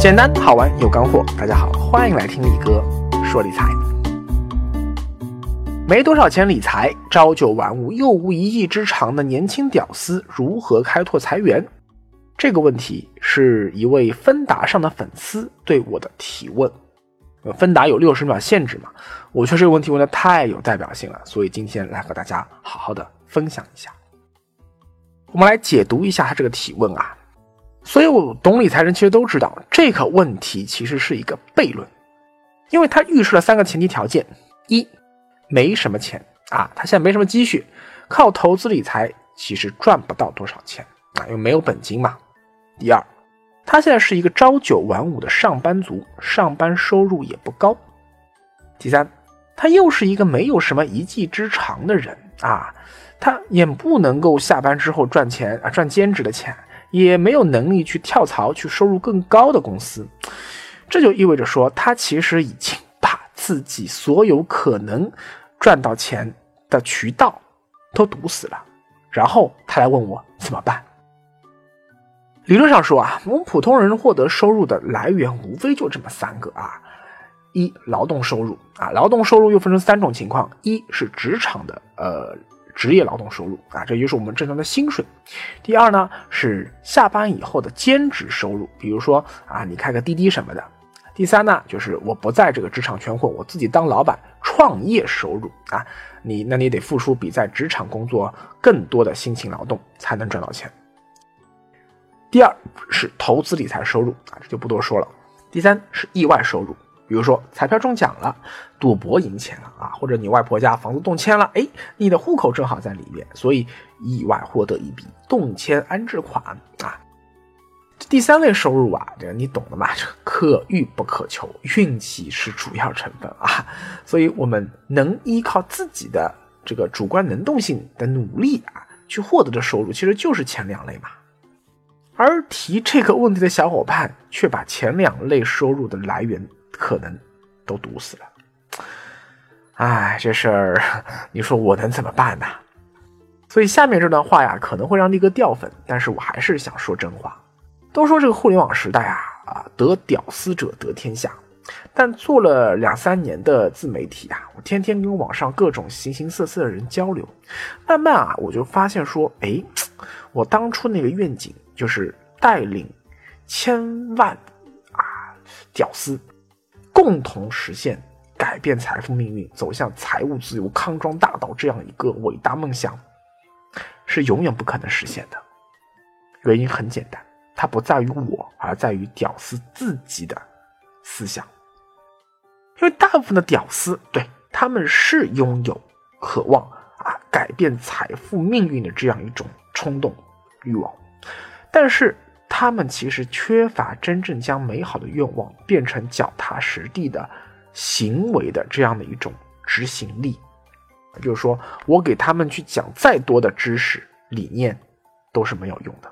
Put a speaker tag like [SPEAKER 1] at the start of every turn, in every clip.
[SPEAKER 1] 简单好玩有干货，大家好，欢迎来听李哥说理财。没多少钱理财，朝九晚五又无一技之长的年轻屌丝如何开拓财源？这个问题是一位芬达上的粉丝对我的提问。芬达有六十秒限制嘛？我觉得这个问题问的太有代表性了，所以今天来和大家好好的分享一下。我们来解读一下他这个提问啊。所以，我懂理财人其实都知道，这个问题其实是一个悖论，因为它预示了三个前提条件：一，没什么钱啊，他现在没什么积蓄，靠投资理财其实赚不到多少钱啊，因为没有本金嘛；第二，他现在是一个朝九晚五的上班族，上班收入也不高；第三，他又是一个没有什么一技之长的人啊，他也不能够下班之后赚钱啊，赚兼职的钱。也没有能力去跳槽去收入更高的公司，这就意味着说，他其实已经把自己所有可能赚到钱的渠道都堵死了。然后他来问我怎么办？理论上说啊，我们普通人获得收入的来源无非就这么三个啊：一劳动收入啊，劳动收入又分成三种情况，一是职场的呃。职业劳动收入啊，这就是我们正常的薪水。第二呢是下班以后的兼职收入，比如说啊，你开个滴滴什么的。第三呢就是我不在这个职场圈混，我自己当老板创业收入啊，你那你得付出比在职场工作更多的辛勤劳动才能赚到钱。第二是投资理财收入啊，这就不多说了。第三是意外收入。比如说彩票中奖了，赌博赢钱了啊，或者你外婆家房子动迁了，哎，你的户口正好在里面，所以意外获得一笔动迁安置款啊。第三类收入啊，这个你懂的嘛，这可遇不可求，运气是主要成分啊。所以我们能依靠自己的这个主观能动性的努力啊，去获得的收入，其实就是前两类嘛。而提这个问题的小伙伴却把前两类收入的来源。可能都堵死了，哎，这事儿你说我能怎么办呢？所以下面这段话呀，可能会让力哥掉粉，但是我还是想说真话。都说这个互联网时代啊，啊，得屌丝者得天下。但做了两三年的自媒体啊，我天天跟网上各种形形色色的人交流，慢慢啊，我就发现说，哎，我当初那个愿景就是带领千万啊屌丝。共同实现改变财富命运、走向财务自由、康庄大道这样一个伟大梦想，是永远不可能实现的。原因很简单，它不在于我，而在于屌丝自己的思想。因为大部分的屌丝，对他们是拥有渴望啊改变财富命运的这样一种冲动欲望，但是。他们其实缺乏真正将美好的愿望变成脚踏实地的行为的这样的一种执行力，就是说我给他们去讲再多的知识理念都是没有用的。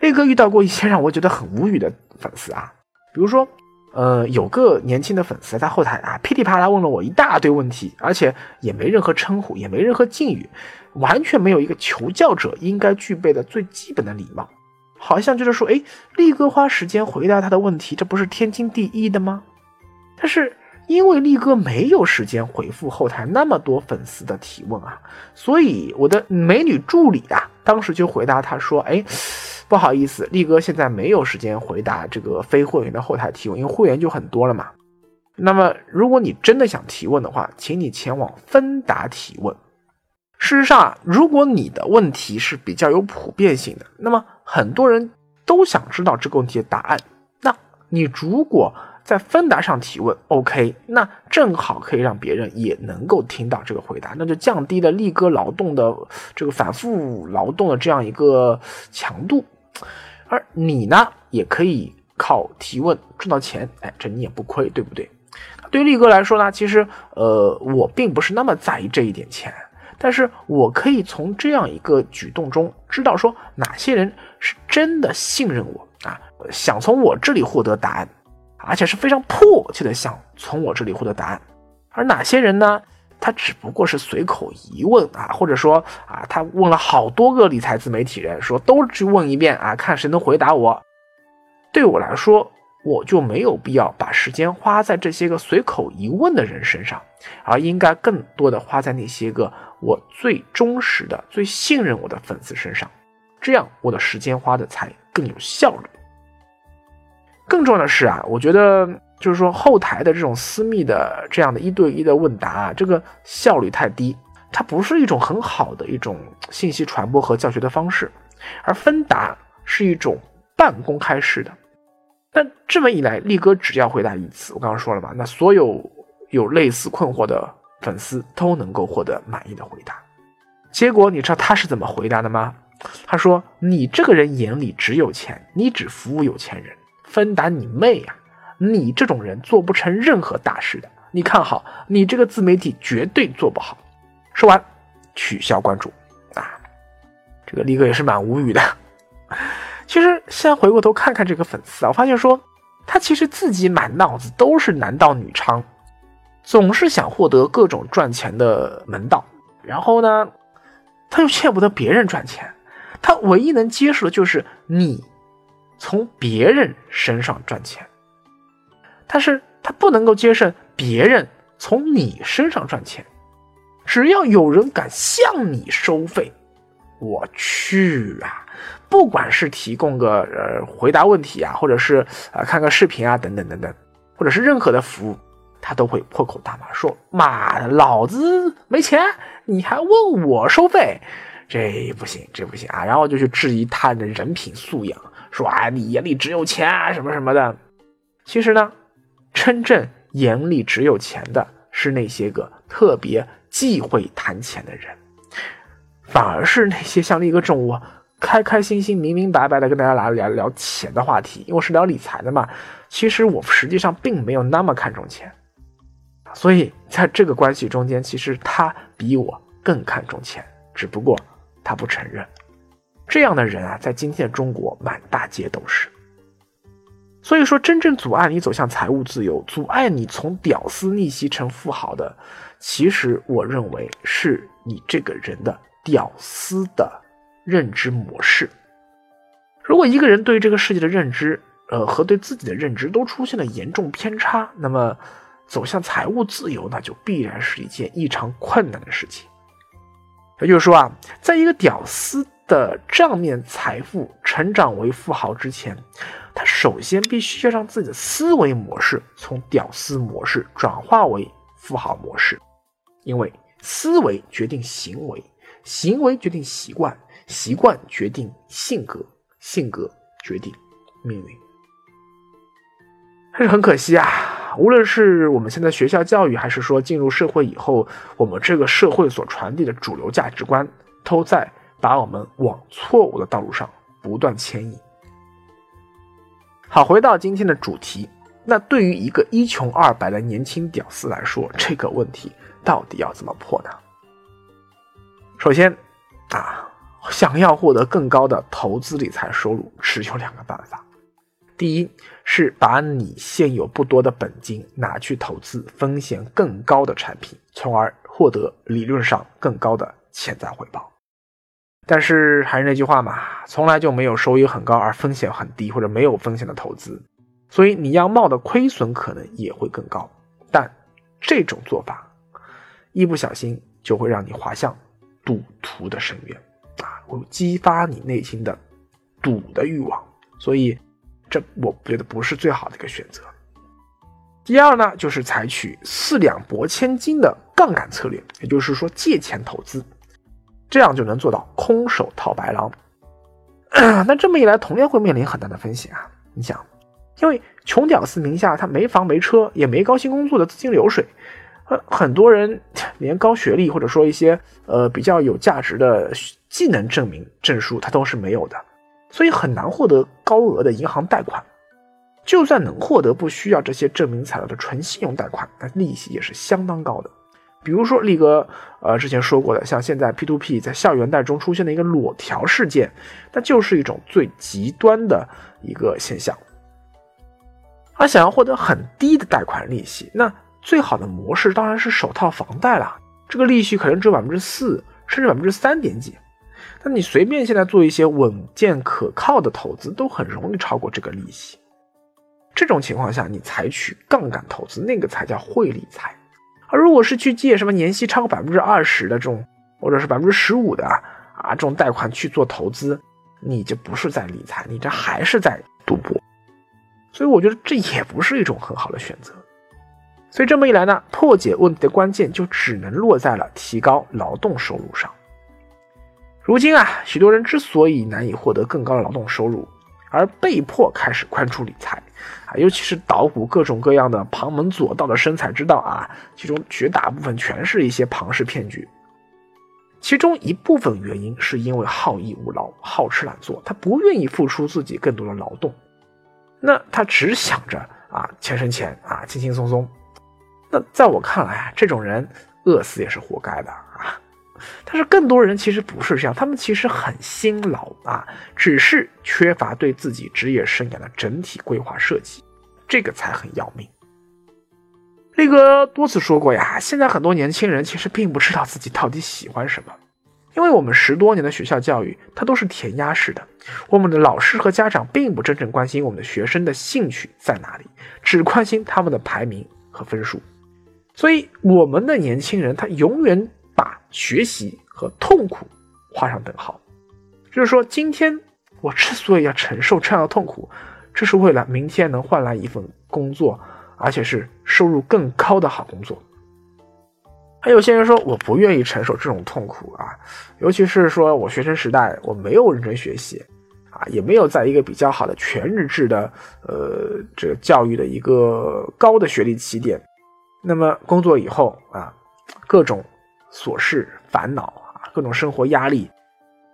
[SPEAKER 1] 力哥遇到过一些让我觉得很无语的粉丝啊，比如说，呃，有个年轻的粉丝在后台啊噼里啪啦问了我一大堆问题，而且也没任何称呼，也没任何敬语，完全没有一个求教者应该具备的最基本的礼貌。好像就是说，哎，力哥花时间回答他的问题，这不是天经地义的吗？但是因为力哥没有时间回复后台那么多粉丝的提问啊，所以我的美女助理啊，当时就回答他说，哎，不好意思，力哥现在没有时间回答这个非会员的后台提问，因为会员就很多了嘛。那么如果你真的想提问的话，请你前往芬达提问。事实上啊，如果你的问题是比较有普遍性的，那么很多人都想知道这个问题的答案。那你如果在芬达上提问，OK，那正好可以让别人也能够听到这个回答，那就降低了力哥劳动的这个反复劳动的这样一个强度，而你呢，也可以靠提问赚到钱，哎，这你也不亏，对不对？对于力哥来说呢，其实呃，我并不是那么在意这一点钱。但是我可以从这样一个举动中知道，说哪些人是真的信任我啊，想从我这里获得答案，而且是非常迫切的想从我这里获得答案。而哪些人呢？他只不过是随口一问啊，或者说啊，他问了好多个理财自媒体人，说都去问一遍啊，看谁能回答我。对我来说，我就没有必要把时间花在这些个随口一问的人身上，而应该更多的花在那些个我最忠实的、最信任我的粉丝身上，这样我的时间花的才更有效率。更重要的是啊，我觉得。就是说，后台的这种私密的这样的一对一的问答，这个效率太低，它不是一种很好的一种信息传播和教学的方式，而分答是一种半公开式的。但这么一来，力哥只要回答一次，我刚刚说了嘛，那所有有类似困惑的粉丝都能够获得满意的回答。结果你知道他是怎么回答的吗？他说：“你这个人眼里只有钱，你只服务有钱人，分答你妹呀！”你这种人做不成任何大事的，你看好，你这个自媒体绝对做不好。说完，取消关注啊！这个力哥也是蛮无语的。其实现在回过头看看这个粉丝啊，我发现说他其实自己满脑子都是男盗女娼，总是想获得各种赚钱的门道，然后呢，他又见不得别人赚钱，他唯一能接受的就是你从别人身上赚钱。但是他不能够接受别人从你身上赚钱，只要有人敢向你收费，我去啊！不管是提供个呃回答问题啊，或者是啊看个视频啊等等等等，或者是任何的服务，他都会破口大骂说：“妈的，老子没钱，你还问我收费？这不行，这不行啊！”然后就去质疑他的人品素养，说：“啊，你眼里只有钱啊，什么什么的。”其实呢。真正眼里只有钱的是那些个特别忌讳谈钱的人，反而是那些像力哥这种开开心心、明明白白的跟大家来聊聊钱的话题，因为是聊理财的嘛。其实我实际上并没有那么看重钱，所以在这个关系中间，其实他比我更看重钱，只不过他不承认。这样的人啊，在今天的中国满大街都是。所以说，真正阻碍你走向财务自由、阻碍你从屌丝逆袭成富豪的，其实我认为是你这个人的屌丝的认知模式。如果一个人对这个世界的认知，呃，和对自己的认知都出现了严重偏差，那么走向财务自由，那就必然是一件异常困难的事情。也就是说啊，在一个屌丝的账面财富成长为富豪之前。他首先必须要让自己的思维模式从屌丝模式转化为富豪模式，因为思维决定行为，行为决定习惯，习惯决定性格，性格决定命运。但是很可惜啊，无论是我们现在学校教育，还是说进入社会以后，我们这个社会所传递的主流价值观，都在把我们往错误的道路上不断牵引。好，回到今天的主题，那对于一个一穷二白的年轻屌丝来说，这个问题到底要怎么破呢？首先，啊，想要获得更高的投资理财收入，只有两个办法。第一是把你现有不多的本金拿去投资风险更高的产品，从而获得理论上更高的潜在回报。但是还是那句话嘛，从来就没有收益很高而风险很低或者没有风险的投资，所以你要冒的亏损可能也会更高。但这种做法一不小心就会让你滑向赌徒的深渊啊，会激发你内心的赌的欲望。所以这我觉得不是最好的一个选择。第二呢，就是采取四两拨千斤的杠杆策略，也就是说借钱投资。这样就能做到空手套白狼。那这么一来，同样会面临很大的风险啊！你想，因为穷屌丝名下他没房没车，也没高薪工作的资金流水，呃，很多人连高学历或者说一些呃比较有价值的技能证明证书他都是没有的，所以很难获得高额的银行贷款。就算能获得不需要这些证明材料的纯信用贷款，那利息也是相当高的。比如说，力哥，呃，之前说过的，像现在 P2P 在校园贷中出现的一个裸条事件，那就是一种最极端的一个现象。而想要获得很低的贷款利息，那最好的模式当然是首套房贷了。这个利息可能只有百分之四，甚至百分之三点几。那你随便现在做一些稳健可靠的投资，都很容易超过这个利息。这种情况下，你采取杠杆投资，那个才叫会理财。而如果是去借什么年息超过百分之二十的这种，或者是百分之十五的啊这种贷款去做投资，你就不是在理财，你这还是在赌博。所以我觉得这也不是一种很好的选择。所以这么一来呢，破解问题的关键就只能落在了提高劳动收入上。如今啊，许多人之所以难以获得更高的劳动收入，而被迫开始宽出理财啊，尤其是捣鼓各种各样的旁门左道的生财之道啊，其中绝大部分全是一些庞氏骗局。其中一部分原因是因为好逸恶劳、好吃懒做，他不愿意付出自己更多的劳动，那他只想着啊钱生钱啊轻轻松松。那在我看来啊，这种人饿死也是活该的。但是更多人其实不是这样，他们其实很辛劳啊，只是缺乏对自己职业生涯的整体规划设计，这个才很要命。力哥多次说过呀，现在很多年轻人其实并不知道自己到底喜欢什么，因为我们十多年的学校教育它都是填鸭式的，我们的老师和家长并不真正关心我们的学生的兴趣在哪里，只关心他们的排名和分数，所以我们的年轻人他永远。学习和痛苦画上等号，就是说，今天我之所以要承受这样的痛苦，这是为了明天能换来一份工作，而且是收入更高的好工作。还有些人说，我不愿意承受这种痛苦啊，尤其是说我学生时代我没有认真学习啊，也没有在一个比较好的全日制的呃这个教育的一个高的学历起点，那么工作以后啊，各种。琐事、烦恼啊，各种生活压力，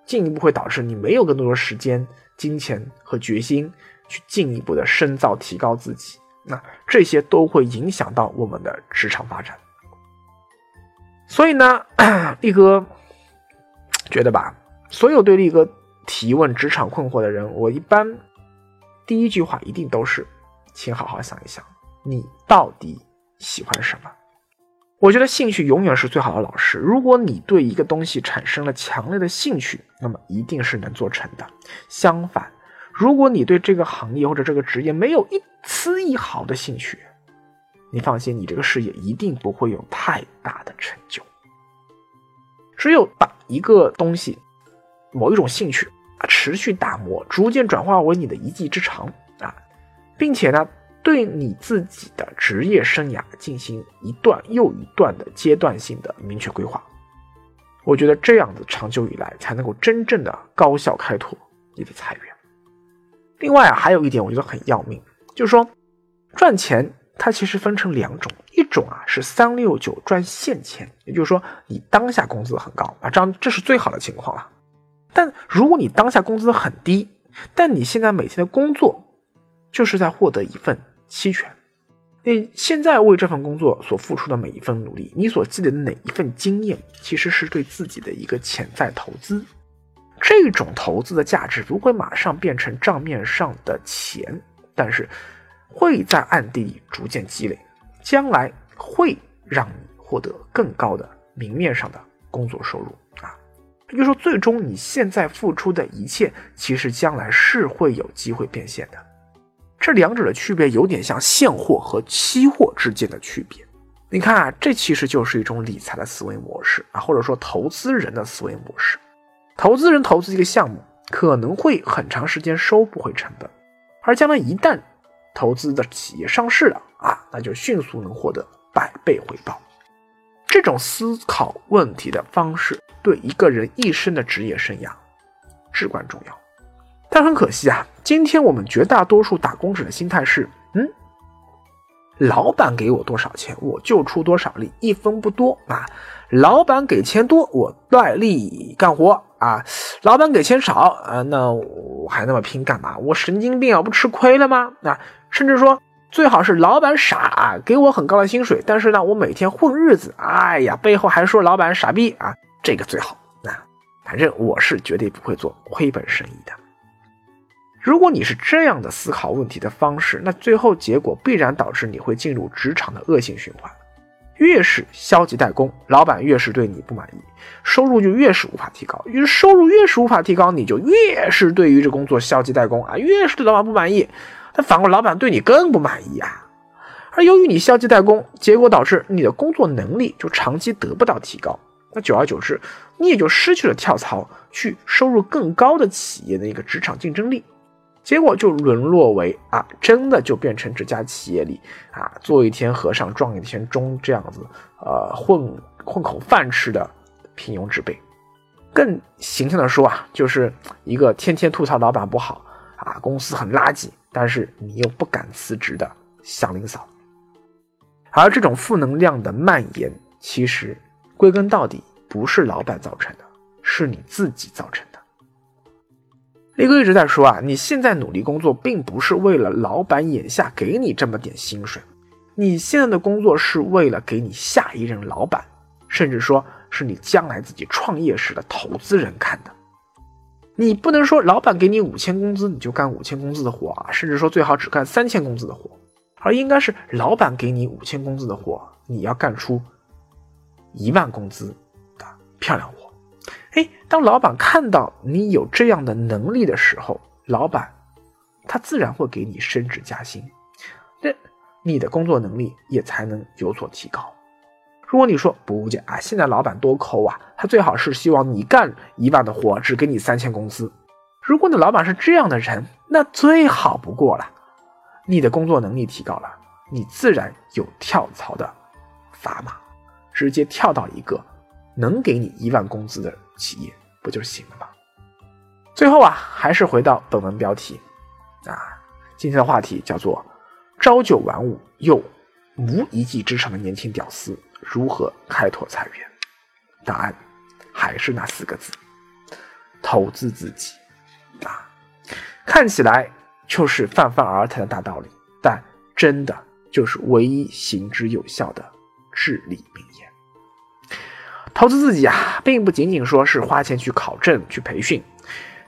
[SPEAKER 1] 进一步会导致你没有更多的时间、金钱和决心去进一步的深造、提高自己。那这些都会影响到我们的职场发展。所以呢，力哥觉得吧，所有对力哥提问职场困惑的人，我一般第一句话一定都是：请好好想一想，你到底喜欢什么。我觉得兴趣永远是最好的老师。如果你对一个东西产生了强烈的兴趣，那么一定是能做成的。相反，如果你对这个行业或者这个职业没有一丝一毫的兴趣，你放心，你这个事业一定不会有太大的成就。只有把一个东西、某一种兴趣啊，持续打磨，逐渐转化为你的一技之长啊，并且呢。对你自己的职业生涯进行一段又一段的阶段性的明确规划，我觉得这样子长久以来才能够真正的高效开拓你的财源。另外啊，还有一点我觉得很要命，就是说赚钱它其实分成两种，一种啊是三六九赚现钱，也就是说你当下工资很高啊，这样这是最好的情况了。但如果你当下工资很低，但你现在每天的工作就是在获得一份。期权，你现在为这份工作所付出的每一份努力，你所积累的哪一份经验，其实是对自己的一个潜在投资。这种投资的价值不会马上变成账面上的钱，但是会在暗地里逐渐积累，将来会让你获得更高的明面上的工作收入啊。也就是说，最终你现在付出的一切，其实将来是会有机会变现的。这两者的区别有点像现货和期货之间的区别。你看啊，这其实就是一种理财的思维模式啊，或者说投资人的思维模式。投资人投资一个项目，可能会很长时间收不回成本，而将来一旦投资的企业上市了啊，那就迅速能获得百倍回报。这种思考问题的方式，对一个人一生的职业生涯至关重要。但很可惜啊，今天我们绝大多数打工者的心态是：嗯，老板给我多少钱，我就出多少力，一分不多啊。老板给钱多，我卖力干活啊。老板给钱少啊，那我还那么拼干嘛？我神经病啊，不吃亏了吗？啊，甚至说最好是老板傻，给我很高的薪水，但是呢，我每天混日子，哎呀，背后还说老板傻逼啊，这个最好。那反正我是绝对不会做亏本生意的。如果你是这样的思考问题的方式，那最后结果必然导致你会进入职场的恶性循环。越是消极怠工，老板越是对你不满意，收入就越是无法提高。于是收入越是无法提高，你就越是对于这工作消极怠工啊，越是对老板不满意。那反过来老板对你更不满意啊。而由于你消极怠工，结果导致你的工作能力就长期得不到提高。那久而久之，你也就失去了跳槽去收入更高的企业的一个职场竞争力。结果就沦落为啊，真的就变成这家企业里啊，做一天和尚撞一天钟这样子，呃，混混口饭吃的平庸之辈。更形象的说啊，就是一个天天吐槽老板不好啊，公司很垃圾，但是你又不敢辞职的祥林嫂。而这种负能量的蔓延，其实归根到底不是老板造成的，是你自己造成的。力哥一直在说啊，你现在努力工作，并不是为了老板眼下给你这么点薪水，你现在的工作是为了给你下一任老板，甚至说是你将来自己创业时的投资人看的。你不能说老板给你五千工资，你就干五千工资的活啊，甚至说最好只干三千工资的活，而应该是老板给你五千工资的活，你要干出一万工资的漂亮活。哎，当老板看到你有这样的能力的时候，老板他自然会给你升职加薪，那你的工作能力也才能有所提高。如果你说不姐啊，现在老板多抠啊，他最好是希望你干一万的活，只给你三千工资。如果你老板是这样的人，那最好不过了。你的工作能力提高了，你自然有跳槽的砝码，直接跳到一个能给你一万工资的。企业不就行了吗？最后啊，还是回到本文标题啊，今天的话题叫做“朝九晚五又无一技之长的年轻屌丝如何开拓财源”。答案还是那四个字：投资自己。啊，看起来就是泛泛而谈的大道理，但真的就是唯一行之有效的至理名言。投资自己啊，并不仅仅说是花钱去考证、去培训，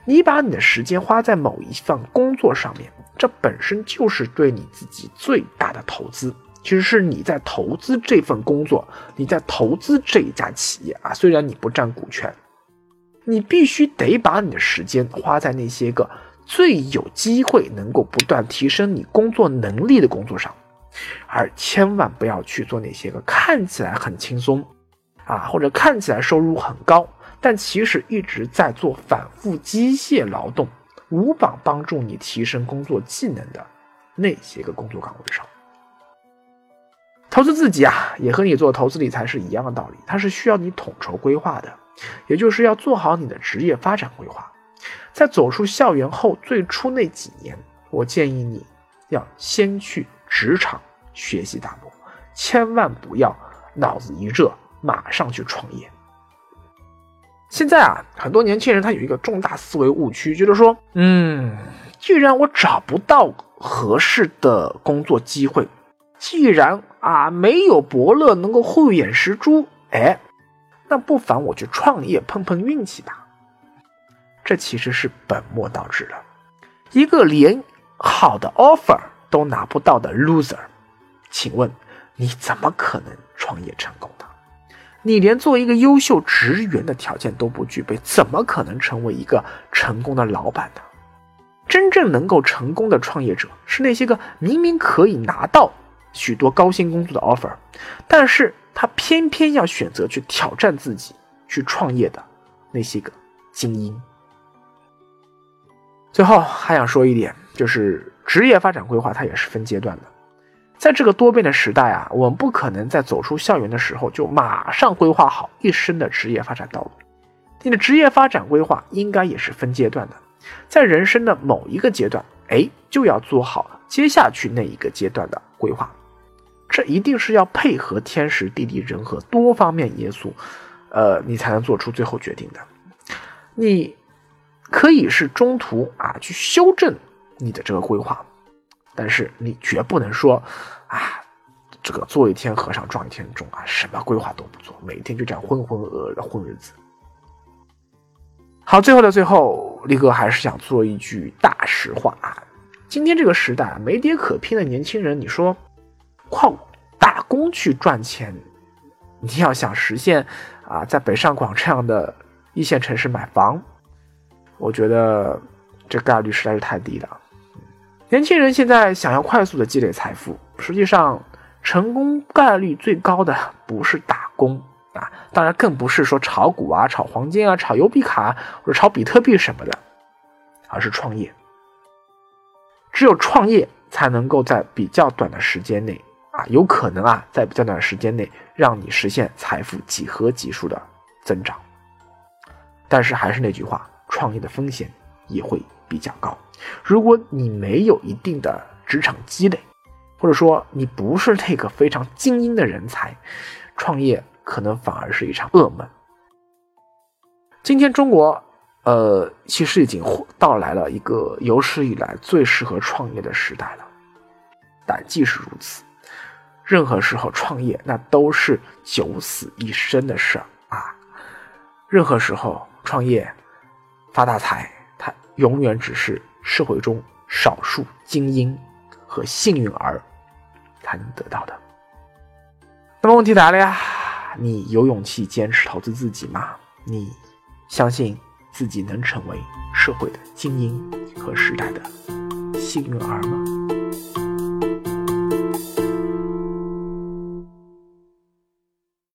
[SPEAKER 1] 你把你的时间花在某一份工作上面，这本身就是对你自己最大的投资。其实是你在投资这份工作，你在投资这一家企业啊。虽然你不占股权，你必须得把你的时间花在那些个最有机会能够不断提升你工作能力的工作上，而千万不要去做那些个看起来很轻松。啊，或者看起来收入很高，但其实一直在做反复机械劳动，无法帮助你提升工作技能的那些个工作岗位上。投资自己啊，也和你做投资理财是一样的道理，它是需要你统筹规划的，也就是要做好你的职业发展规划。在走出校园后，最初那几年，我建议你要先去职场学习打磨，千万不要脑子一热。马上去创业。现在啊，很多年轻人他有一个重大思维误区，就是说，嗯，既然我找不到合适的工作机会，既然啊没有伯乐能够慧眼识珠，哎，那不妨我去创业碰碰运气吧。这其实是本末倒置了。一个连好的 offer 都拿不到的 loser，请问你怎么可能创业成功的？你连做一个优秀职员的条件都不具备，怎么可能成为一个成功的老板呢？真正能够成功的创业者，是那些个明明可以拿到许多高薪工作的 offer，但是他偏偏要选择去挑战自己去创业的那些个精英。最后还想说一点，就是职业发展规划，它也是分阶段的。在这个多变的时代啊，我们不可能在走出校园的时候就马上规划好一生的职业发展道路。你的职业发展规划应该也是分阶段的，在人生的某一个阶段，哎，就要做好接下去那一个阶段的规划。这一定是要配合天时地利人和多方面因素，呃，你才能做出最后决定的。你可以是中途啊去修正你的这个规划。但是你绝不能说，啊，这个做一天和尚撞一天钟啊，什么规划都不做，每天就这样浑浑噩噩的混日子。好，最后的最后，力哥还是想做一句大实话啊！今天这个时代没爹可拼的年轻人，你说靠打工去赚钱，你要想实现啊，在北上广这样的一线城市买房，我觉得这概率实在是太低了。年轻人现在想要快速的积累财富，实际上成功概率最高的不是打工。啊，当然更不是说炒股啊、炒黄金啊、炒邮币卡或者炒比特币什么的，而是创业。只有创业才能够在比较短的时间内啊，有可能啊，在比较短的时间内让你实现财富几何级数的增长。但是还是那句话，创业的风险也会比较高。如果你没有一定的职场积累，或者说你不是那个非常精英的人才，创业。可能反而是一场噩梦。今天中国，呃，其实已经到来了一个有史以来最适合创业的时代了。但即使如此，任何时候创业那都是九死一生的事儿啊！任何时候创业发大财，永远只是社会中少数精英和幸运儿才能得到的。那么问题来了呀？你有勇气坚持投资自己吗？你相信自己能成为社会的精英和时代的幸运儿吗？